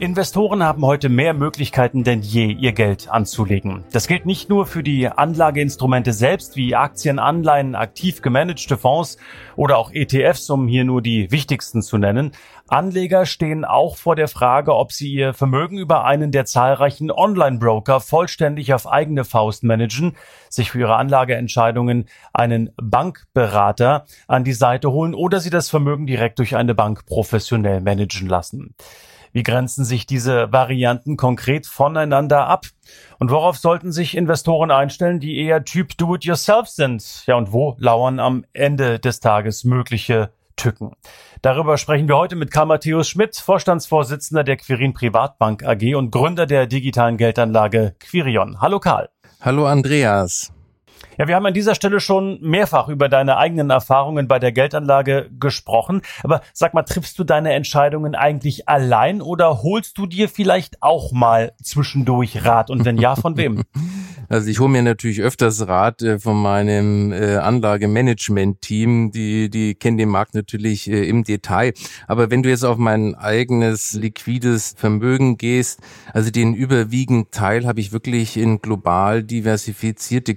Investoren haben heute mehr Möglichkeiten denn je, ihr Geld anzulegen. Das gilt nicht nur für die Anlageinstrumente selbst wie Aktien, Anleihen, aktiv gemanagte Fonds oder auch ETFs, um hier nur die wichtigsten zu nennen. Anleger stehen auch vor der Frage, ob sie ihr Vermögen über einen der zahlreichen Online-Broker vollständig auf eigene Faust managen, sich für ihre Anlageentscheidungen einen Bankberater an die Seite holen oder sie das Vermögen direkt durch eine Bank professionell managen lassen. Wie grenzen sich diese Varianten konkret voneinander ab? Und worauf sollten sich Investoren einstellen, die eher Typ Do-it-yourself sind? Ja, und wo lauern am Ende des Tages mögliche Tücken? Darüber sprechen wir heute mit Karl Matthäus Schmidt, Vorstandsvorsitzender der Quirin Privatbank AG und Gründer der digitalen Geldanlage Quirion. Hallo Karl. Hallo Andreas. Ja, wir haben an dieser Stelle schon mehrfach über deine eigenen Erfahrungen bei der Geldanlage gesprochen. Aber sag mal, triffst du deine Entscheidungen eigentlich allein oder holst du dir vielleicht auch mal zwischendurch Rat? Und wenn ja, von wem? Also ich hole mir natürlich öfters Rat äh, von meinem äh, Anlagemanagement-Team. Die, die kennen den Markt natürlich äh, im Detail. Aber wenn du jetzt auf mein eigenes liquides Vermögen gehst, also den überwiegenden Teil habe ich wirklich in global diversifizierte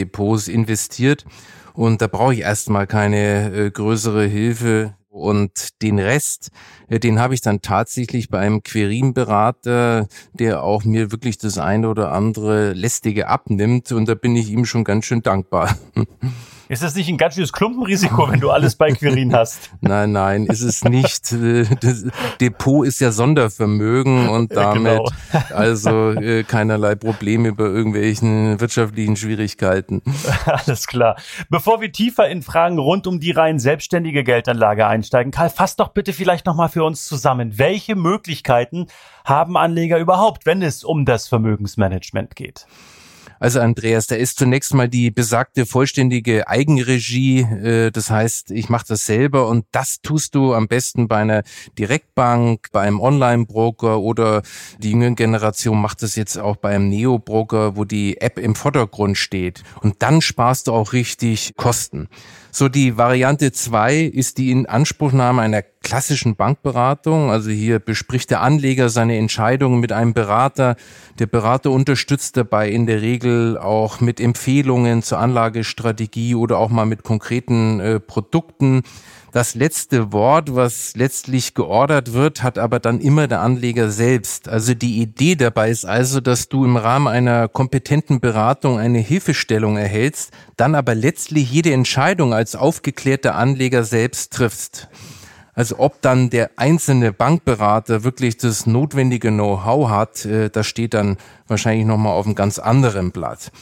Quirion-Depots investiert. Und da brauche ich erstmal keine äh, größere Hilfe und den Rest, äh, den habe ich dann tatsächlich bei einem Querin-Berater, der auch mir wirklich das eine oder andere lästige abnimmt. Und da bin ich ihm schon ganz schön dankbar. Ist das nicht ein ganz schönes Klumpenrisiko, wenn du alles bei Quirin hast? nein, nein, ist es nicht. Das Depot ist ja Sondervermögen und damit genau. also äh, keinerlei Probleme bei irgendwelchen wirtschaftlichen Schwierigkeiten. Alles klar. Bevor wir tiefer in Fragen rund um die rein selbstständige Geldanlage einsteigen, Karl, fass doch bitte vielleicht nochmal für uns zusammen. Welche Möglichkeiten haben Anleger überhaupt, wenn es um das Vermögensmanagement geht? Also Andreas, da ist zunächst mal die besagte vollständige Eigenregie. Äh, das heißt, ich mache das selber und das tust du am besten bei einer Direktbank, bei einem Online-Broker oder die jüngere Generation macht das jetzt auch bei einem Neo-Broker, wo die App im Vordergrund steht. Und dann sparst du auch richtig Kosten. So die Variante zwei ist die Inanspruchnahme einer klassischen Bankberatung. Also hier bespricht der Anleger seine Entscheidungen mit einem Berater. Der Berater unterstützt dabei in der Regel auch mit Empfehlungen zur Anlagestrategie oder auch mal mit konkreten äh, Produkten. Das letzte Wort, was letztlich geordert wird, hat aber dann immer der Anleger selbst. Also die Idee dabei ist also, dass du im Rahmen einer kompetenten Beratung eine Hilfestellung erhältst, dann aber letztlich jede Entscheidung als aufgeklärter Anleger selbst triffst. Also ob dann der einzelne Bankberater wirklich das notwendige Know-how hat, äh, das steht dann wahrscheinlich nochmal auf einem ganz anderen Blatt.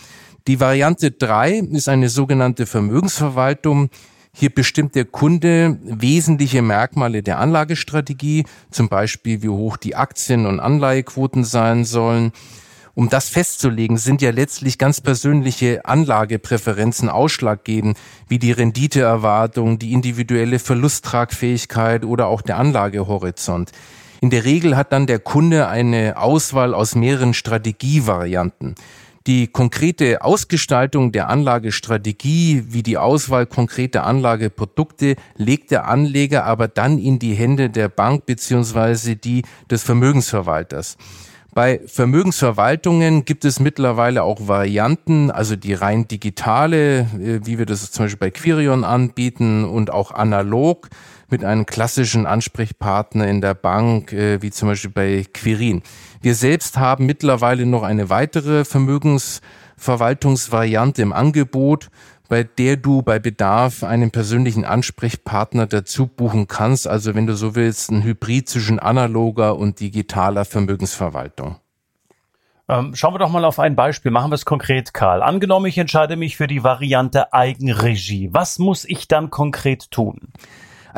Die Variante drei ist eine sogenannte Vermögensverwaltung. Hier bestimmt der Kunde wesentliche Merkmale der Anlagestrategie, zum Beispiel wie hoch die Aktien- und Anleihequoten sein sollen. Um das festzulegen, sind ja letztlich ganz persönliche Anlagepräferenzen ausschlaggebend, wie die Renditeerwartung, die individuelle Verlusttragfähigkeit oder auch der Anlagehorizont. In der Regel hat dann der Kunde eine Auswahl aus mehreren Strategievarianten. Die konkrete Ausgestaltung der Anlagestrategie wie die Auswahl konkreter Anlageprodukte legt der Anleger aber dann in die Hände der Bank beziehungsweise die des Vermögensverwalters. Bei Vermögensverwaltungen gibt es mittlerweile auch Varianten, also die rein digitale, äh, wie wir das zum Beispiel bei Quirion anbieten und auch analog mit einem klassischen Ansprechpartner in der Bank, äh, wie zum Beispiel bei Quirin. Wir selbst haben mittlerweile noch eine weitere Vermögensverwaltungsvariante im Angebot, bei der du bei Bedarf einen persönlichen Ansprechpartner dazu buchen kannst. Also wenn du so willst, ein Hybrid zwischen analoger und digitaler Vermögensverwaltung. Ähm, schauen wir doch mal auf ein Beispiel. Machen wir es konkret, Karl. Angenommen, ich entscheide mich für die Variante Eigenregie. Was muss ich dann konkret tun?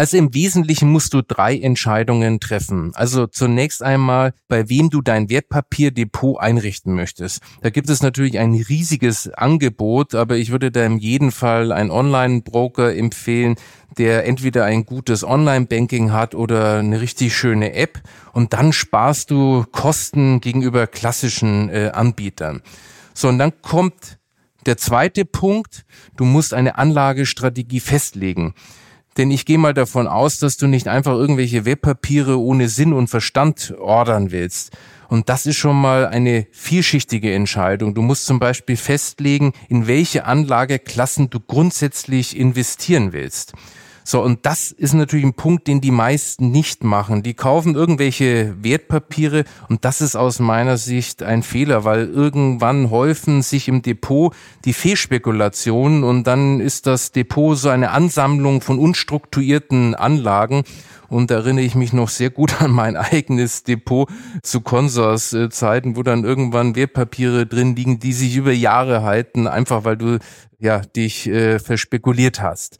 Also im Wesentlichen musst du drei Entscheidungen treffen. Also zunächst einmal, bei wem du dein Wertpapierdepot einrichten möchtest. Da gibt es natürlich ein riesiges Angebot, aber ich würde da in jedem Fall einen Online-Broker empfehlen, der entweder ein gutes Online-Banking hat oder eine richtig schöne App und dann sparst du Kosten gegenüber klassischen äh, Anbietern. So, und dann kommt der zweite Punkt, du musst eine Anlagestrategie festlegen. Denn ich gehe mal davon aus, dass du nicht einfach irgendwelche Webpapiere ohne Sinn und Verstand ordern willst. Und das ist schon mal eine vielschichtige Entscheidung. Du musst zum Beispiel festlegen, in welche Anlageklassen du grundsätzlich investieren willst. So, und das ist natürlich ein Punkt, den die meisten nicht machen. Die kaufen irgendwelche Wertpapiere und das ist aus meiner Sicht ein Fehler, weil irgendwann häufen sich im Depot die Fehlspekulationen und dann ist das Depot so eine Ansammlung von unstrukturierten Anlagen und da erinnere ich mich noch sehr gut an mein eigenes Depot zu Consors Zeiten, wo dann irgendwann Wertpapiere drin liegen, die sich über Jahre halten, einfach weil du ja dich äh, verspekuliert hast.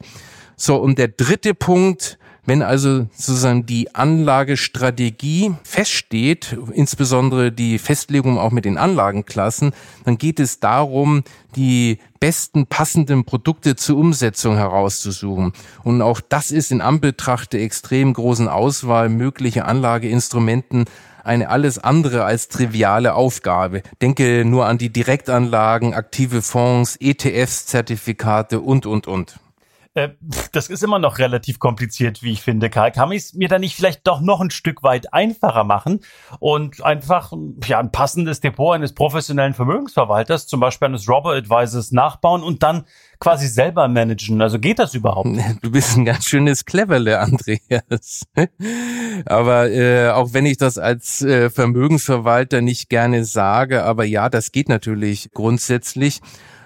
So, und der dritte Punkt, wenn also sozusagen die Anlagestrategie feststeht, insbesondere die Festlegung auch mit den Anlagenklassen, dann geht es darum, die besten passenden Produkte zur Umsetzung herauszusuchen. Und auch das ist in Anbetracht der extrem großen Auswahl möglicher Anlageinstrumenten eine alles andere als triviale Aufgabe. Denke nur an die Direktanlagen, aktive Fonds, ETFs, Zertifikate und, und, und. Äh, das ist immer noch relativ kompliziert, wie ich finde, Karl. Kann ich es mir da nicht vielleicht doch noch ein Stück weit einfacher machen und einfach ja, ein passendes Depot eines professionellen Vermögensverwalters, zum Beispiel eines Robo-Advisors, nachbauen und dann quasi selber managen? Also geht das überhaupt? Du bist ein ganz schönes Cleverle, Andreas. aber äh, auch wenn ich das als äh, Vermögensverwalter nicht gerne sage, aber ja, das geht natürlich grundsätzlich.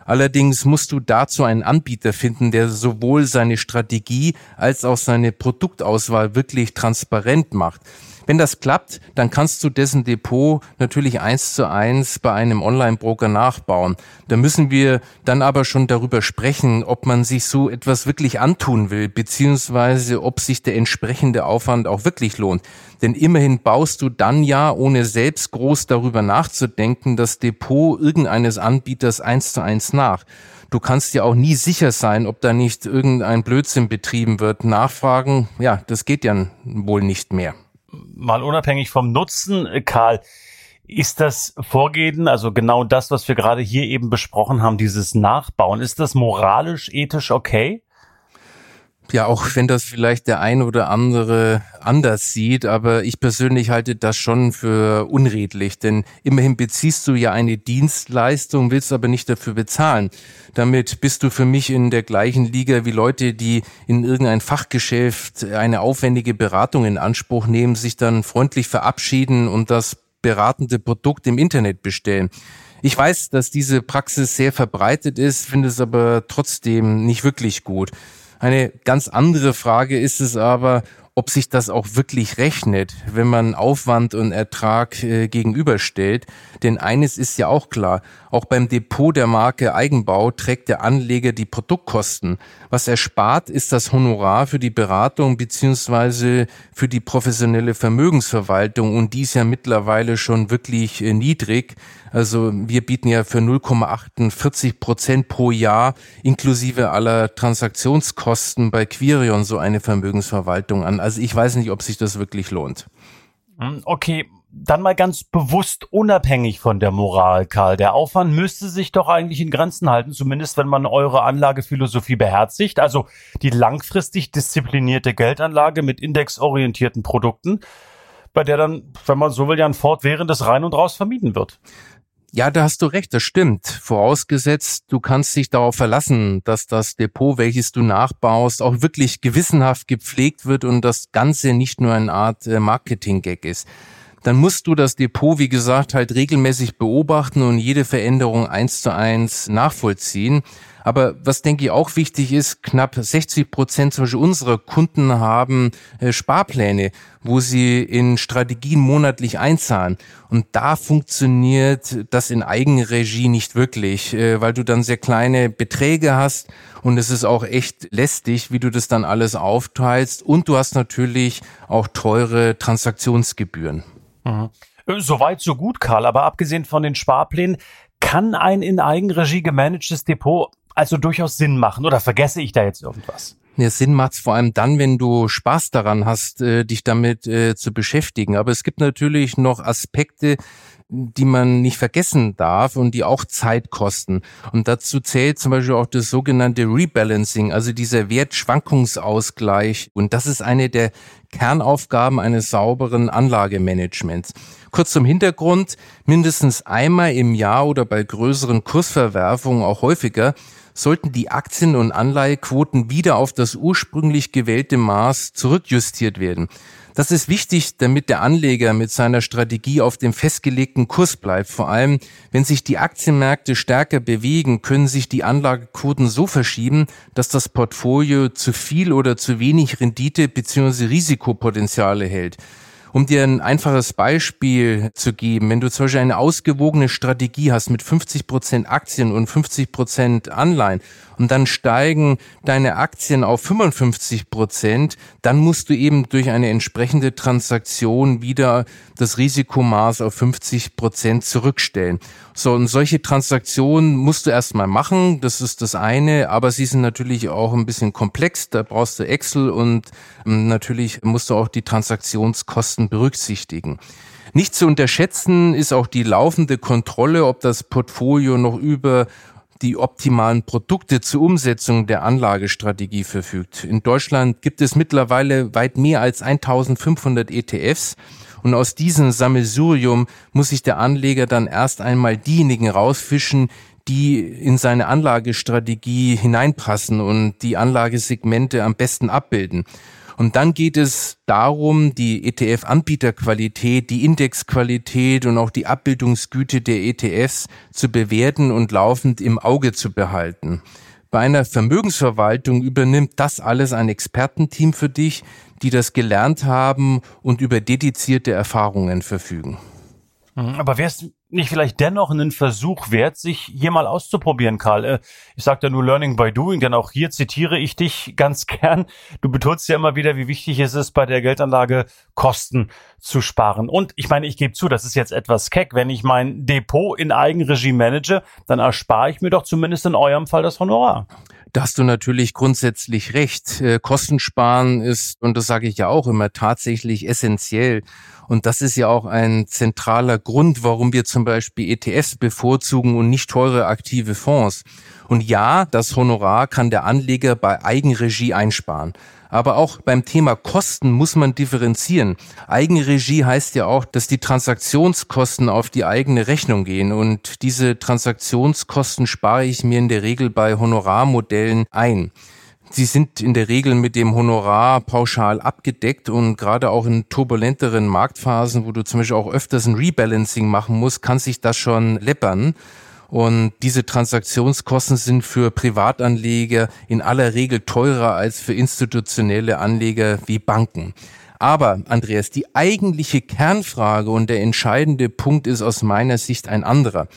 Allerdings musst du dazu einen Anbieter finden, der sowohl seine Strategie als auch seine Produktauswahl wirklich transparent macht. Wenn das klappt, dann kannst du dessen Depot natürlich eins zu eins bei einem Online-Broker nachbauen. Da müssen wir dann aber schon darüber sprechen, ob man sich so etwas wirklich antun will, beziehungsweise ob sich der entsprechende Aufwand auch wirklich lohnt. Denn immerhin baust du dann ja, ohne selbst groß darüber nachzudenken, das Depot irgendeines Anbieters eins zu eins nach. Du kannst ja auch nie sicher sein, ob da nicht irgendein Blödsinn betrieben wird. Nachfragen, ja, das geht ja wohl nicht mehr mal unabhängig vom Nutzen, äh, Karl, ist das Vorgehen, also genau das, was wir gerade hier eben besprochen haben, dieses Nachbauen, ist das moralisch, ethisch okay? Ja, auch wenn das vielleicht der ein oder andere anders sieht, aber ich persönlich halte das schon für unredlich, denn immerhin beziehst du ja eine Dienstleistung, willst aber nicht dafür bezahlen. Damit bist du für mich in der gleichen Liga wie Leute, die in irgendein Fachgeschäft eine aufwendige Beratung in Anspruch nehmen, sich dann freundlich verabschieden und das beratende Produkt im Internet bestellen. Ich weiß, dass diese Praxis sehr verbreitet ist, finde es aber trotzdem nicht wirklich gut. Eine ganz andere Frage ist es aber, ob sich das auch wirklich rechnet, wenn man Aufwand und Ertrag äh, gegenüberstellt. Denn eines ist ja auch klar, auch beim Depot der Marke Eigenbau trägt der Anleger die Produktkosten. Was er spart, ist das Honorar für die Beratung beziehungsweise für die professionelle Vermögensverwaltung und die ist ja mittlerweile schon wirklich äh, niedrig. Also wir bieten ja für 0,48 Prozent pro Jahr inklusive aller Transaktionskosten bei Quirion so eine Vermögensverwaltung an. Also ich weiß nicht, ob sich das wirklich lohnt. Hm, okay, dann mal ganz bewusst unabhängig von der Moral, Karl. Der Aufwand müsste sich doch eigentlich in Grenzen halten, zumindest wenn man eure Anlagephilosophie beherzigt. Also die langfristig disziplinierte Geldanlage mit indexorientierten Produkten, bei der dann, wenn man so will, ja ein fortwährendes Rein und Raus vermieden wird. Ja, da hast du recht, das stimmt. Vorausgesetzt, du kannst dich darauf verlassen, dass das Depot, welches du nachbaust, auch wirklich gewissenhaft gepflegt wird und das Ganze nicht nur eine Art äh, Marketing-Gag ist. dann musst du das Depot, wie gesagt, halt regelmäßig beobachten und jede Veränderung eins zu eins nachvollziehen. Aber was denke ich auch wichtig ist, knapp 60 Prozent zum Beispiel unserer Kunden haben äh, Sparpläne, wo sie in Strategien monatlich einzahlen. Und da funktioniert das in Eigenregie nicht wirklich, äh, weil du dann sehr kleine Beträge hast und es ist auch echt lästig, wie du das dann alles aufteilst. Und du hast natürlich auch teure Transaktionsgebühren. Mhm. Äh, soweit, so gut, Karl. Aber abgesehen von den Sparplänen, kann ein in Eigenregie gemanagtes Depot also durchaus Sinn machen oder vergesse ich da jetzt irgendwas? Ja, Sinn macht's vor allem dann, wenn du Spaß daran hast, äh, dich damit äh, zu beschäftigen. Aber es gibt natürlich noch Aspekte, die man nicht vergessen darf und die auch Zeit kosten. Und dazu zählt zum Beispiel auch das sogenannte Rebalancing, also dieser Wertschwankungsausgleich. Und das ist eine der Kernaufgaben eines sauberen Anlagemanagements. Kurz zum Hintergrund, mindestens einmal im Jahr oder bei größeren Kursverwerfungen auch häufiger sollten die Aktien- und Anleihequoten wieder auf das ursprünglich gewählte Maß zurückjustiert werden. Das ist wichtig, damit der Anleger mit seiner Strategie auf dem festgelegten Kurs bleibt. Vor allem, wenn sich die Aktienmärkte stärker bewegen, können sich die Anlagequoten so verschieben, dass das Portfolio zu viel oder zu wenig Rendite bzw. Risikopotenziale hält. Um dir ein einfaches Beispiel zu geben, wenn du zum Beispiel eine ausgewogene Strategie hast mit 50 Prozent Aktien und 50 Prozent Anleihen und dann steigen deine Aktien auf 55 Prozent, dann musst du eben durch eine entsprechende Transaktion wieder das Risikomaß auf 50 Prozent zurückstellen. So, und solche Transaktionen musst du erstmal machen, das ist das eine, aber sie sind natürlich auch ein bisschen komplex, da brauchst du Excel und ähm, natürlich musst du auch die Transaktionskosten berücksichtigen. Nicht zu unterschätzen ist auch die laufende Kontrolle, ob das Portfolio noch über die optimalen Produkte zur Umsetzung der Anlagestrategie verfügt. In Deutschland gibt es mittlerweile weit mehr als 1500 ETFs und aus diesem Sammelsurium muss sich der Anleger dann erst einmal diejenigen rausfischen, die in seine Anlagestrategie hineinpassen und die Anlagesegmente am besten abbilden. Und dann geht es darum, die ETF-Anbieterqualität, die Indexqualität und auch die Abbildungsgüte der ETFs zu bewerten und laufend im Auge zu behalten. Bei einer Vermögensverwaltung übernimmt das alles ein Expertenteam für dich, die das gelernt haben und über dedizierte Erfahrungen verfügen. Mhm, aber wäre es nicht vielleicht dennoch einen Versuch wert, sich hier mal auszuprobieren, Karl? Äh, ich sage da nur Learning by Doing, denn auch hier zitiere ich dich ganz gern. Du betonst ja immer wieder, wie wichtig es ist, bei der Geldanlage Kosten zu sparen. Und ich meine, ich gebe zu, das ist jetzt etwas keck. Wenn ich mein Depot in Eigenregie manage, dann erspare ich mir doch zumindest in eurem Fall das Honorar. Da hast du natürlich grundsätzlich recht. Äh, Kostensparen ist, und das sage ich ja auch immer, tatsächlich essentiell. Und das ist ja auch ein zentraler Grund, warum wir zum Beispiel ETFs bevorzugen und nicht teure aktive Fonds. Und ja, das Honorar kann der Anleger bei Eigenregie einsparen. Aber auch beim Thema Kosten muss man differenzieren. Eigenregie heißt ja auch, dass die Transaktionskosten auf die eigene Rechnung gehen. Und diese Transaktionskosten spare ich mir in der Regel bei Honorarmodellen ein. Sie sind in der Regel mit dem Honorar pauschal abgedeckt und gerade auch in turbulenteren Marktphasen, wo du zum Beispiel auch öfters ein Rebalancing machen musst, kann sich das schon läppern. Und diese Transaktionskosten sind für Privatanleger in aller Regel teurer als für institutionelle Anleger wie Banken. Aber, Andreas, die eigentliche Kernfrage und der entscheidende Punkt ist aus meiner Sicht ein anderer.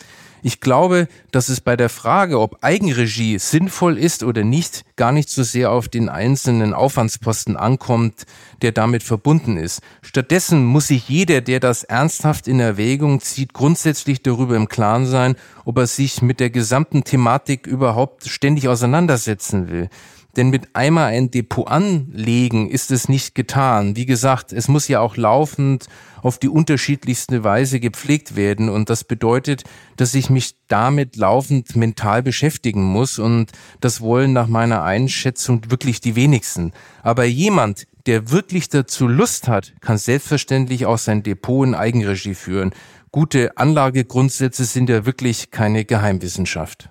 Ich glaube, dass es bei der Frage, ob Eigenregie sinnvoll ist oder nicht, gar nicht so sehr auf den einzelnen Aufwandsposten ankommt, der damit verbunden ist. Stattdessen muss sich jeder, der das ernsthaft in Erwägung zieht, grundsätzlich darüber im Klaren sein, ob er sich mit der gesamten Thematik überhaupt ständig auseinandersetzen will. Denn mit einmal ein Depot anlegen ist es nicht getan. Wie gesagt, es muss ja auch laufend auf die unterschiedlichste Weise gepflegt werden. Und das bedeutet, dass ich mich damit laufend mental beschäftigen muss. Und das wollen nach meiner Einschätzung wirklich die wenigsten. Aber jemand, der wirklich dazu Lust hat, kann selbstverständlich auch sein Depot in Eigenregie führen. Gute Anlagegrundsätze sind ja wirklich keine Geheimwissenschaft.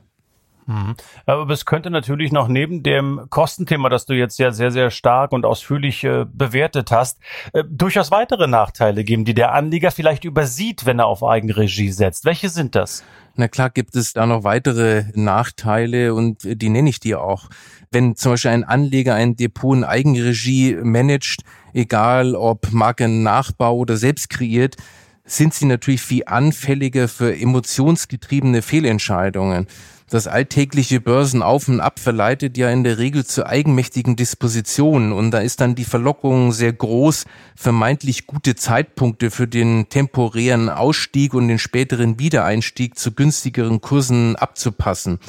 Mhm. Aber es könnte natürlich noch neben dem Kostenthema, das du jetzt ja sehr, sehr stark und ausführlich äh, bewertet hast, äh, durchaus weitere Nachteile geben, die der Anleger vielleicht übersieht, wenn er auf Eigenregie setzt. Welche sind das? Na klar gibt es da noch weitere Nachteile und die nenne ich dir auch. Wenn zum Beispiel ein Anleger ein Depot in Eigenregie managt, egal ob Markennachbau oder selbst kreiert, sind sie natürlich viel anfälliger für emotionsgetriebene Fehlentscheidungen. Das alltägliche Börsenauf und Ab verleitet ja in der Regel zu eigenmächtigen Dispositionen und da ist dann die Verlockung sehr groß, vermeintlich gute Zeitpunkte für den temporären Ausstieg und den späteren Wiedereinstieg zu günstigeren Kursen abzupassen.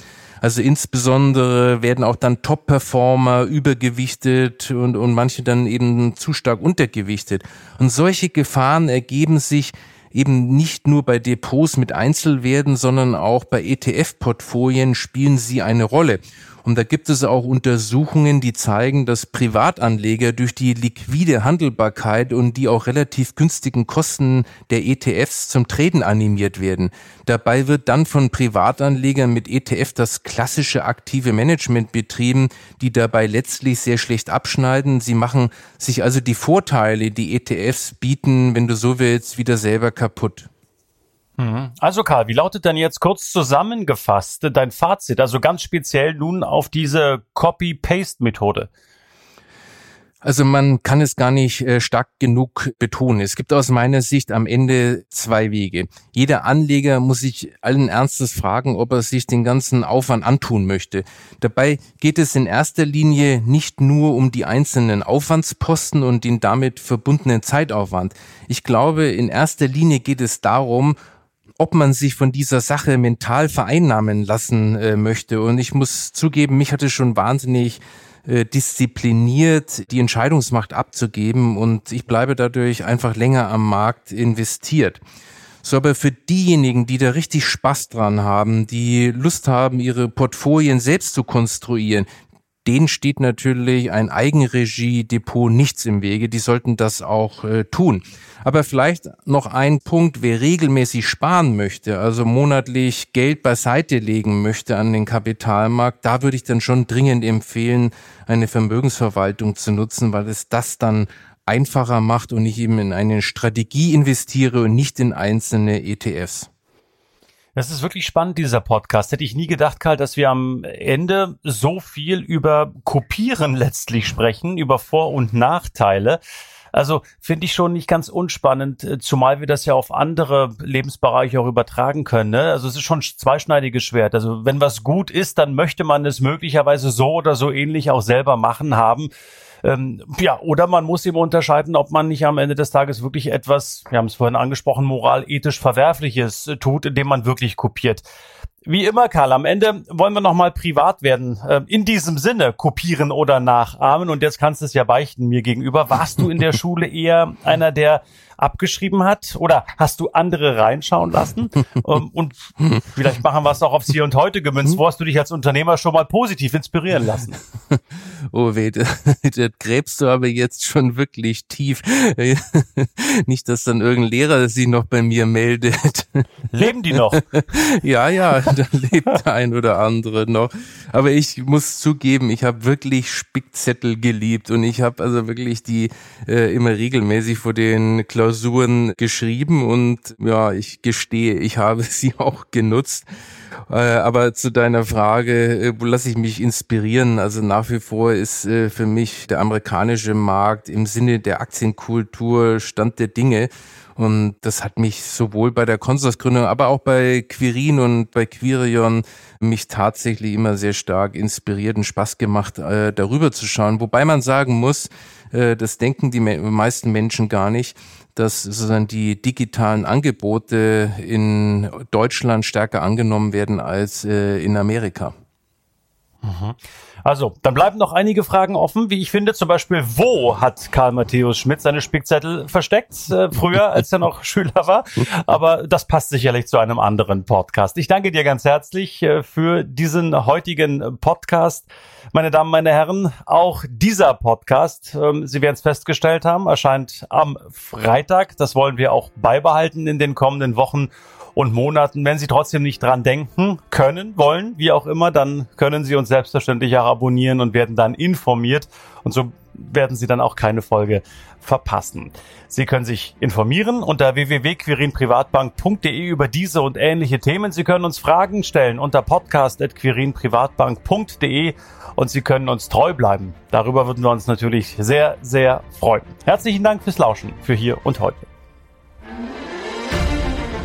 Also insbesondere werden auch dann Top-Performer übergewichtet und, und manche dann eben zu stark untergewichtet. Und solche Gefahren ergeben sich eben nicht nur bei Depots mit Einzelwerten, sondern auch bei ETF-Portfolien spielen sie eine Rolle. Und da gibt es auch Untersuchungen, die zeigen, dass Privatanleger durch die liquide Handelbarkeit und die auch relativ günstigen Kosten der ETFs zum Traden animiert werden. Dabei wird dann von Privatanlegern mit ETF das klassische aktive Management betrieben, die dabei letztlich sehr schlecht abschneiden. Sie machen sich also die Vorteile, die ETFs bieten, wenn du so willst, wieder selber kaputt. Mhm. Also Karl, wie lautet denn jetzt kurz zusammengefasst dein Fazit, also ganz speziell nun auf diese Copy-Paste-Methode? Also man kann es gar nicht äh, stark genug betonen. Es gibt aus meiner Sicht am Ende zwei Wege. Jeder Anleger muss sich allen Ernstes fragen, ob er sich den ganzen Aufwand antun möchte. Dabei geht es in erster Linie nicht nur um die einzelnen Aufwandsposten und den damit verbundenen Zeitaufwand. Ich glaube, in erster Linie geht es darum, ob man sich von dieser Sache mental vereinnahmen lassen äh, möchte. Und ich muss zugeben, mich hatte schon wahnsinnig äh, diszipliniert, die Entscheidungsmacht abzugeben und ich bleibe dadurch einfach länger am Markt investiert. So, aber für diejenigen, die da richtig Spaß dran haben, die Lust haben, ihre Portfolien selbst zu konstruieren, denen steht natürlich ein Eigenregie-Depot nichts im Wege. Die sollten das auch äh, tun. Aber vielleicht noch ein Punkt, wer regelmäßig sparen möchte, also monatlich Geld beiseite legen möchte an den Kapitalmarkt, da würde ich dann schon dringend empfehlen, eine Vermögensverwaltung zu nutzen, weil es das dann einfacher macht und ich eben in eine Strategie investiere und nicht in einzelne ETFs. Das ist wirklich spannend, dieser Podcast. Hätte ich nie gedacht, Karl, dass wir am Ende so viel über Kopieren letztlich sprechen, über Vor- und Nachteile. Also finde ich schon nicht ganz unspannend, äh, zumal wir das ja auf andere Lebensbereiche auch übertragen können. Ne? Also es ist schon zweischneidiges Schwert. Also wenn was gut ist, dann möchte man es möglicherweise so oder so ähnlich auch selber machen haben. Ähm, ja, oder man muss eben unterscheiden, ob man nicht am Ende des Tages wirklich etwas, wir haben es vorhin angesprochen, moralethisch Verwerfliches äh, tut, indem man wirklich kopiert. Wie immer, Karl, am Ende wollen wir nochmal privat werden. Äh, in diesem Sinne, kopieren oder nachahmen. Und jetzt kannst du es ja beichten mir gegenüber. Warst du in der Schule eher einer, der abgeschrieben hat? Oder hast du andere reinschauen lassen? Ähm, und vielleicht machen wir es auch aufs Hier und Heute gemünzt. Wo hast du dich als Unternehmer schon mal positiv inspirieren lassen? Oh weh, das, das gräbst du aber jetzt schon wirklich tief. Nicht, dass dann irgendein Lehrer sich noch bei mir meldet. Leben die noch? Ja, ja, da lebt ein oder andere noch. Aber ich muss zugeben, ich habe wirklich Spickzettel geliebt und ich habe also wirklich die äh, immer regelmäßig vor den Klausuren geschrieben und ja, ich gestehe, ich habe sie auch genutzt. Äh, aber zu deiner Frage, äh, wo lasse ich mich inspirieren? Also nach wie vor ist äh, für mich der amerikanische Markt im Sinne der Aktienkultur Stand der Dinge. Und das hat mich sowohl bei der Konsorsgründung, aber auch bei Quirin und bei Quirion mich tatsächlich immer sehr stark inspiriert und Spaß gemacht, darüber zu schauen. Wobei man sagen muss, das denken die meisten Menschen gar nicht dass sozusagen die digitalen Angebote in Deutschland stärker angenommen werden als äh, in Amerika. Mhm. Also, dann bleiben noch einige Fragen offen, wie ich finde. Zum Beispiel, wo hat Karl Matthäus Schmidt seine Spickzettel versteckt? Äh, früher, als er noch Schüler war. Aber das passt sicherlich zu einem anderen Podcast. Ich danke dir ganz herzlich äh, für diesen heutigen Podcast. Meine Damen, meine Herren, auch dieser Podcast, ähm, Sie werden es festgestellt haben, erscheint am Freitag. Das wollen wir auch beibehalten in den kommenden Wochen und Monaten. Wenn Sie trotzdem nicht dran denken können, wollen, wie auch immer, dann können Sie uns selbstverständlich auch abonnieren und werden dann informiert. Und so werden Sie dann auch keine Folge verpassen. Sie können sich informieren unter www.quirinprivatbank.de über diese und ähnliche Themen. Sie können uns Fragen stellen unter podcast.quirinprivatbank.de und Sie können uns treu bleiben. Darüber würden wir uns natürlich sehr, sehr freuen. Herzlichen Dank fürs Lauschen für hier und heute.